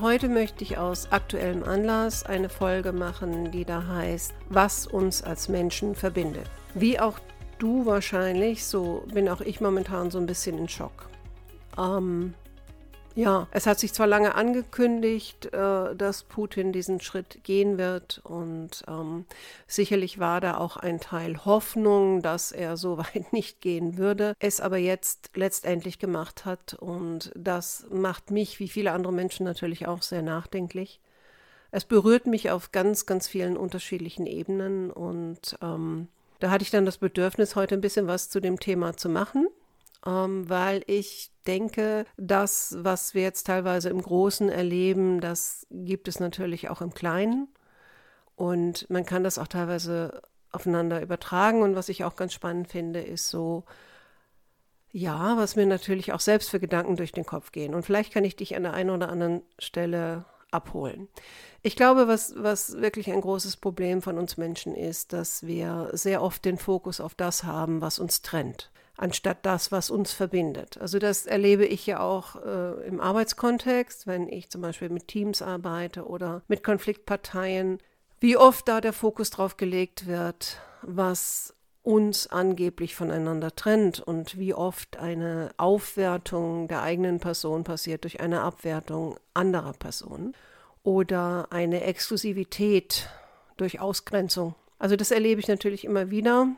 Heute möchte ich aus aktuellem Anlass eine Folge machen, die da heißt, was uns als Menschen verbindet. Wie auch du wahrscheinlich, so bin auch ich momentan so ein bisschen in Schock. Ähm, ja, es hat sich zwar lange angekündigt, äh, dass Putin diesen Schritt gehen wird und ähm, sicherlich war da auch ein Teil Hoffnung, dass er so weit nicht gehen würde, es aber jetzt letztendlich gemacht hat und das macht mich, wie viele andere Menschen natürlich auch sehr nachdenklich. Es berührt mich auf ganz, ganz vielen unterschiedlichen Ebenen und ähm, da hatte ich dann das Bedürfnis, heute ein bisschen was zu dem Thema zu machen ähm, weil ich denke, das, was wir jetzt teilweise im Großen erleben, das gibt es natürlich auch im Kleinen. Und man kann das auch teilweise aufeinander übertragen. Und was ich auch ganz spannend finde, ist so, ja, was mir natürlich auch selbst für Gedanken durch den Kopf gehen. Und vielleicht kann ich dich an der einen oder anderen Stelle abholen. Ich glaube, was, was wirklich ein großes Problem von uns Menschen ist, dass wir sehr oft den Fokus auf das haben, was uns trennt anstatt das, was uns verbindet. Also das erlebe ich ja auch äh, im Arbeitskontext, wenn ich zum Beispiel mit Teams arbeite oder mit Konfliktparteien, wie oft da der Fokus drauf gelegt wird, was uns angeblich voneinander trennt und wie oft eine Aufwertung der eigenen Person passiert durch eine Abwertung anderer Personen oder eine Exklusivität durch Ausgrenzung. Also das erlebe ich natürlich immer wieder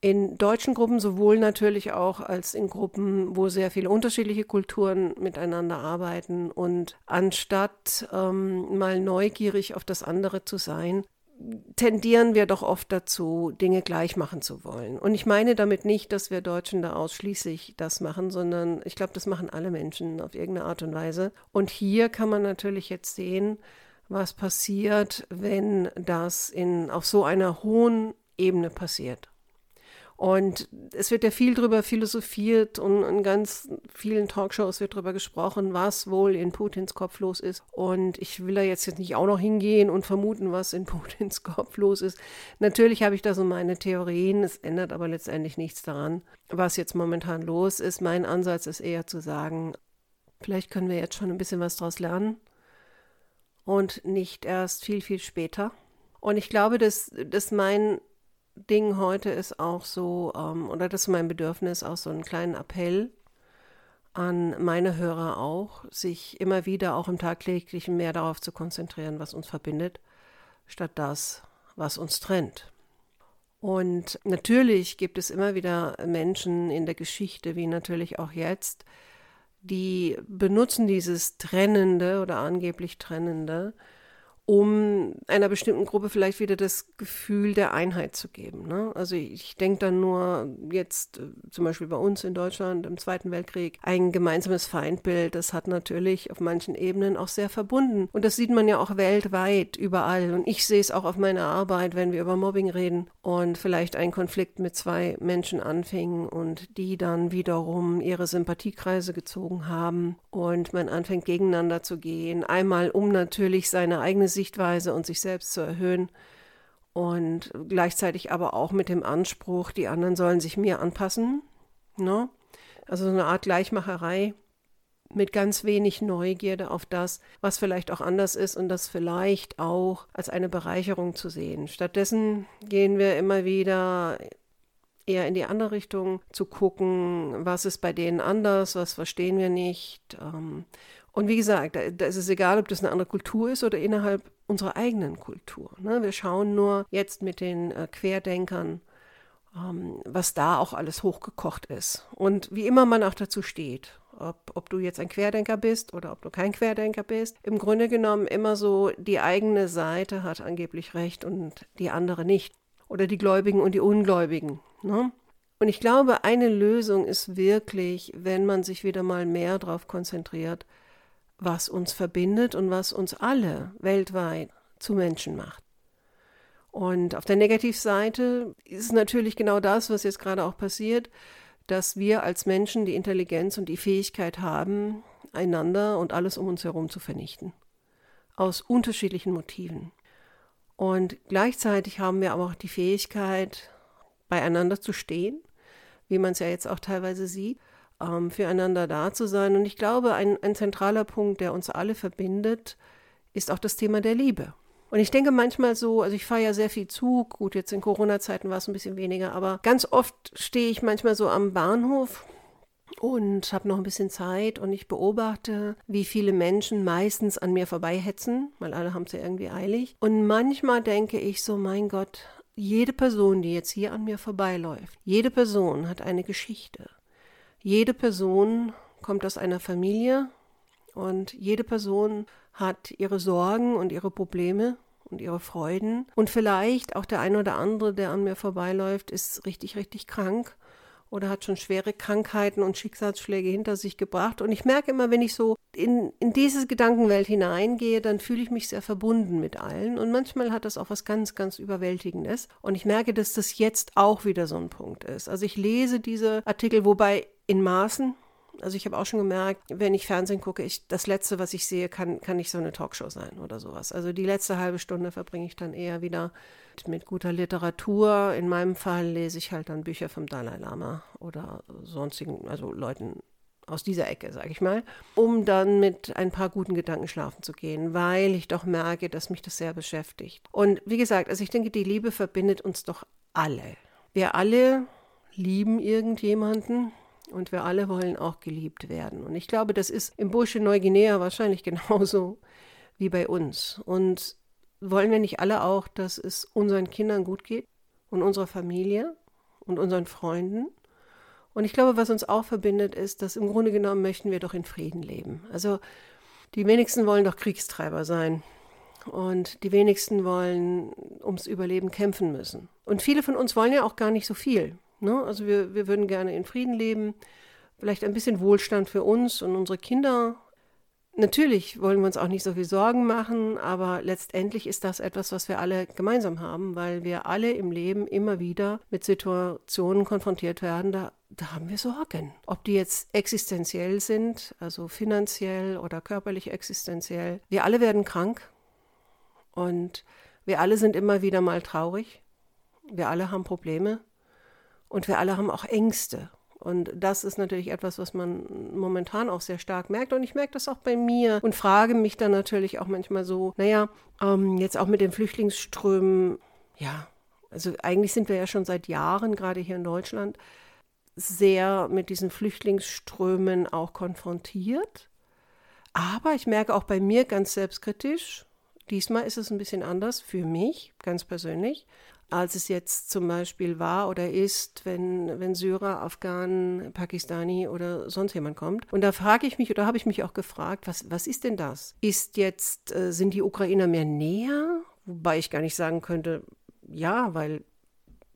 in deutschen Gruppen sowohl natürlich auch als in Gruppen, wo sehr viele unterschiedliche Kulturen miteinander arbeiten. Und anstatt ähm, mal neugierig auf das andere zu sein, tendieren wir doch oft dazu, Dinge gleich machen zu wollen. Und ich meine damit nicht, dass wir Deutschen da ausschließlich das machen, sondern ich glaube, das machen alle Menschen auf irgendeine Art und Weise. Und hier kann man natürlich jetzt sehen, was passiert, wenn das in, auf so einer hohen Ebene passiert. Und es wird ja viel darüber philosophiert und in ganz vielen Talkshows wird darüber gesprochen, was wohl in Putins Kopf los ist. Und ich will da jetzt, jetzt nicht auch noch hingehen und vermuten, was in Putins Kopf los ist. Natürlich habe ich da so meine Theorien, es ändert aber letztendlich nichts daran, was jetzt momentan los ist. Mein Ansatz ist eher zu sagen, vielleicht können wir jetzt schon ein bisschen was daraus lernen und nicht erst viel, viel später. Und ich glaube, dass, dass mein Ding heute ist auch so, ähm, oder das ist mein Bedürfnis, auch so einen kleinen Appell an meine Hörer auch, sich immer wieder auch im tagtäglichen mehr darauf zu konzentrieren, was uns verbindet, statt das, was uns trennt. Und natürlich gibt es immer wieder Menschen in der Geschichte, wie natürlich auch jetzt, die benutzen dieses Trennende oder angeblich Trennende, um einer bestimmten Gruppe vielleicht wieder das Gefühl der Einheit zu geben. Ne? Also ich denke dann nur jetzt äh, zum Beispiel bei uns in Deutschland im Zweiten Weltkrieg ein gemeinsames Feindbild. Das hat natürlich auf manchen Ebenen auch sehr verbunden. Und das sieht man ja auch weltweit überall. Und ich sehe es auch auf meiner Arbeit, wenn wir über Mobbing reden und vielleicht ein Konflikt mit zwei Menschen anfing und die dann wiederum ihre Sympathiekreise gezogen haben und man anfängt gegeneinander zu gehen. Einmal um natürlich seine eigene Sichtweise und sich selbst zu erhöhen und gleichzeitig aber auch mit dem Anspruch, die anderen sollen sich mir anpassen. Ne? Also so eine Art Gleichmacherei mit ganz wenig Neugierde auf das, was vielleicht auch anders ist und das vielleicht auch als eine Bereicherung zu sehen. Stattdessen gehen wir immer wieder eher in die andere Richtung zu gucken, was ist bei denen anders, was verstehen wir nicht. Ähm, und wie gesagt, da, ist es egal, ob das eine andere Kultur ist oder innerhalb unserer eigenen Kultur. Ne? Wir schauen nur jetzt mit den äh, Querdenkern, ähm, was da auch alles hochgekocht ist. Und wie immer man auch dazu steht, ob, ob du jetzt ein Querdenker bist oder ob du kein Querdenker bist, im Grunde genommen immer so, die eigene Seite hat angeblich recht und die andere nicht. Oder die Gläubigen und die Ungläubigen. Ne? Und ich glaube, eine Lösung ist wirklich, wenn man sich wieder mal mehr darauf konzentriert, was uns verbindet und was uns alle weltweit zu Menschen macht. Und auf der Negativseite ist natürlich genau das, was jetzt gerade auch passiert, dass wir als Menschen die Intelligenz und die Fähigkeit haben, einander und alles um uns herum zu vernichten. Aus unterschiedlichen Motiven. Und gleichzeitig haben wir aber auch die Fähigkeit, beieinander zu stehen, wie man es ja jetzt auch teilweise sieht, ähm, füreinander da zu sein. Und ich glaube, ein, ein zentraler Punkt, der uns alle verbindet, ist auch das Thema der Liebe. Und ich denke manchmal so, also ich fahre ja sehr viel Zug, gut, jetzt in Corona-Zeiten war es ein bisschen weniger, aber ganz oft stehe ich manchmal so am Bahnhof und habe noch ein bisschen Zeit und ich beobachte, wie viele Menschen meistens an mir vorbeihetzen, weil alle haben es ja irgendwie eilig. Und manchmal denke ich so, mein Gott, jede Person, die jetzt hier an mir vorbeiläuft, jede Person hat eine Geschichte. Jede Person kommt aus einer Familie und jede Person hat ihre Sorgen und ihre Probleme und ihre Freuden. Und vielleicht auch der eine oder andere, der an mir vorbeiläuft, ist richtig, richtig krank oder hat schon schwere Krankheiten und Schicksalsschläge hinter sich gebracht. Und ich merke immer, wenn ich so in, in diese Gedankenwelt hineingehe, dann fühle ich mich sehr verbunden mit allen. Und manchmal hat das auch was ganz, ganz Überwältigendes. Und ich merke, dass das jetzt auch wieder so ein Punkt ist. Also ich lese diese Artikel, wobei in Maßen. Also ich habe auch schon gemerkt, wenn ich Fernsehen gucke, ich, das Letzte, was ich sehe, kann, kann nicht so eine Talkshow sein oder sowas. Also die letzte halbe Stunde verbringe ich dann eher wieder mit guter Literatur. In meinem Fall lese ich halt dann Bücher vom Dalai Lama oder sonstigen, also Leuten aus dieser Ecke, sage ich mal, um dann mit ein paar guten Gedanken schlafen zu gehen, weil ich doch merke, dass mich das sehr beschäftigt. Und wie gesagt, also ich denke, die Liebe verbindet uns doch alle. Wir alle lieben irgendjemanden, und wir alle wollen auch geliebt werden. Und ich glaube, das ist im Bursche Neuguinea wahrscheinlich genauso wie bei uns. Und wollen wir nicht alle auch, dass es unseren Kindern gut geht und unserer Familie und unseren Freunden? Und ich glaube, was uns auch verbindet, ist, dass im Grunde genommen möchten wir doch in Frieden leben. Also die wenigsten wollen doch Kriegstreiber sein. Und die wenigsten wollen ums Überleben kämpfen müssen. Und viele von uns wollen ja auch gar nicht so viel. Ne? Also wir, wir würden gerne in Frieden leben, vielleicht ein bisschen Wohlstand für uns und unsere Kinder. Natürlich wollen wir uns auch nicht so viel Sorgen machen, aber letztendlich ist das etwas, was wir alle gemeinsam haben, weil wir alle im Leben immer wieder mit Situationen konfrontiert werden, da, da haben wir Sorgen. Ob die jetzt existenziell sind, also finanziell oder körperlich existenziell. Wir alle werden krank und wir alle sind immer wieder mal traurig. Wir alle haben Probleme. Und wir alle haben auch Ängste. Und das ist natürlich etwas, was man momentan auch sehr stark merkt. Und ich merke das auch bei mir und frage mich dann natürlich auch manchmal so, naja, ähm, jetzt auch mit den Flüchtlingsströmen, ja, also eigentlich sind wir ja schon seit Jahren, gerade hier in Deutschland, sehr mit diesen Flüchtlingsströmen auch konfrontiert. Aber ich merke auch bei mir ganz selbstkritisch, diesmal ist es ein bisschen anders für mich, ganz persönlich als es jetzt zum Beispiel war oder ist, wenn, wenn Syrer, Afghanen, Pakistani oder sonst jemand kommt. Und da frage ich mich oder habe ich mich auch gefragt, was, was ist denn das? Ist jetzt, äh, sind die Ukrainer mehr näher? Wobei ich gar nicht sagen könnte, ja, weil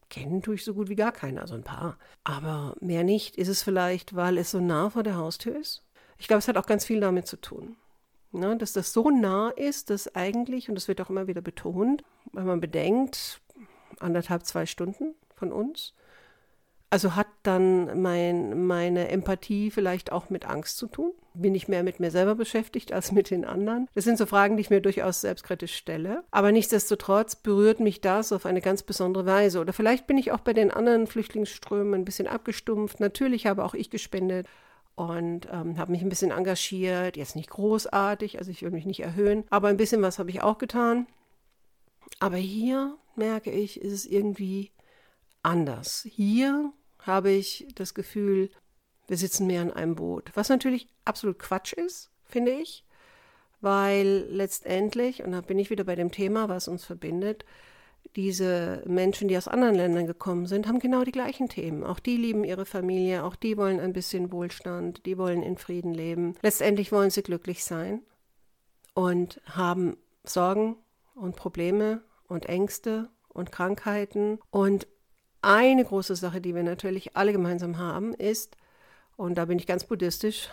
kennen tue ich so gut wie gar keinen, also ein paar. Aber mehr nicht. Ist es vielleicht, weil es so nah vor der Haustür ist? Ich glaube, es hat auch ganz viel damit zu tun. Ne, dass das so nah ist, dass eigentlich, und das wird auch immer wieder betont, wenn man bedenkt, anderthalb, zwei Stunden von uns. Also hat dann mein, meine Empathie vielleicht auch mit Angst zu tun? Bin ich mehr mit mir selber beschäftigt als mit den anderen? Das sind so Fragen, die ich mir durchaus selbstkritisch stelle. Aber nichtsdestotrotz berührt mich das auf eine ganz besondere Weise. Oder vielleicht bin ich auch bei den anderen Flüchtlingsströmen ein bisschen abgestumpft. Natürlich habe auch ich gespendet und ähm, habe mich ein bisschen engagiert. Jetzt nicht großartig, also ich will mich nicht erhöhen, aber ein bisschen was habe ich auch getan. Aber hier merke ich, ist es irgendwie anders. Hier habe ich das Gefühl, wir sitzen mehr in einem Boot. Was natürlich absolut Quatsch ist, finde ich, weil letztendlich, und da bin ich wieder bei dem Thema, was uns verbindet, diese Menschen, die aus anderen Ländern gekommen sind, haben genau die gleichen Themen. Auch die lieben ihre Familie, auch die wollen ein bisschen Wohlstand, die wollen in Frieden leben. Letztendlich wollen sie glücklich sein und haben Sorgen und Probleme und Ängste und Krankheiten. Und eine große Sache, die wir natürlich alle gemeinsam haben, ist, und da bin ich ganz buddhistisch,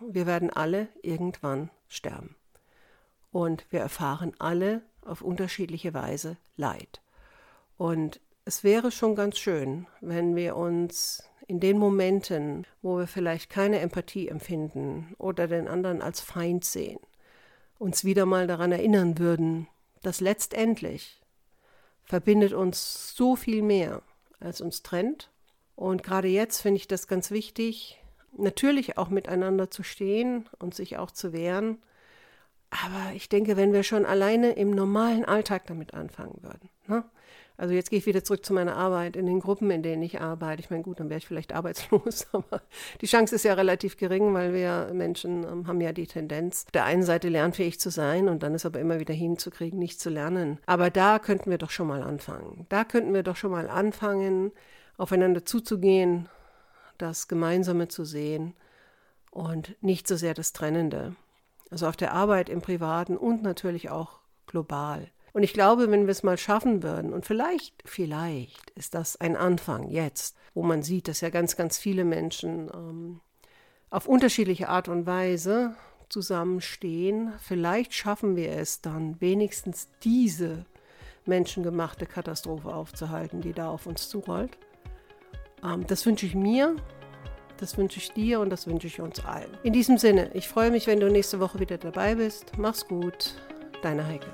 wir werden alle irgendwann sterben. Und wir erfahren alle auf unterschiedliche Weise Leid. Und es wäre schon ganz schön, wenn wir uns in den Momenten, wo wir vielleicht keine Empathie empfinden oder den anderen als Feind sehen, uns wieder mal daran erinnern würden, dass letztendlich verbindet uns so viel mehr, als uns trennt. Und gerade jetzt finde ich das ganz wichtig, natürlich auch miteinander zu stehen und sich auch zu wehren. Aber ich denke, wenn wir schon alleine im normalen Alltag damit anfangen würden, ne? Also jetzt gehe ich wieder zurück zu meiner Arbeit in den Gruppen, in denen ich arbeite. Ich meine, gut, dann wäre ich vielleicht arbeitslos, aber die Chance ist ja relativ gering, weil wir Menschen ähm, haben ja die Tendenz, der einen Seite lernfähig zu sein und dann ist aber immer wieder hinzukriegen, nicht zu lernen. Aber da könnten wir doch schon mal anfangen. Da könnten wir doch schon mal anfangen, aufeinander zuzugehen, das Gemeinsame zu sehen und nicht so sehr das Trennende. Also auf der Arbeit, im Privaten und natürlich auch global. Und ich glaube, wenn wir es mal schaffen würden, und vielleicht, vielleicht ist das ein Anfang jetzt, wo man sieht, dass ja ganz, ganz viele Menschen ähm, auf unterschiedliche Art und Weise zusammenstehen, vielleicht schaffen wir es dann wenigstens diese menschengemachte Katastrophe aufzuhalten, die da auf uns zurollt. Ähm, das wünsche ich mir, das wünsche ich dir und das wünsche ich uns allen. In diesem Sinne, ich freue mich, wenn du nächste Woche wieder dabei bist. Mach's gut, deine Heike.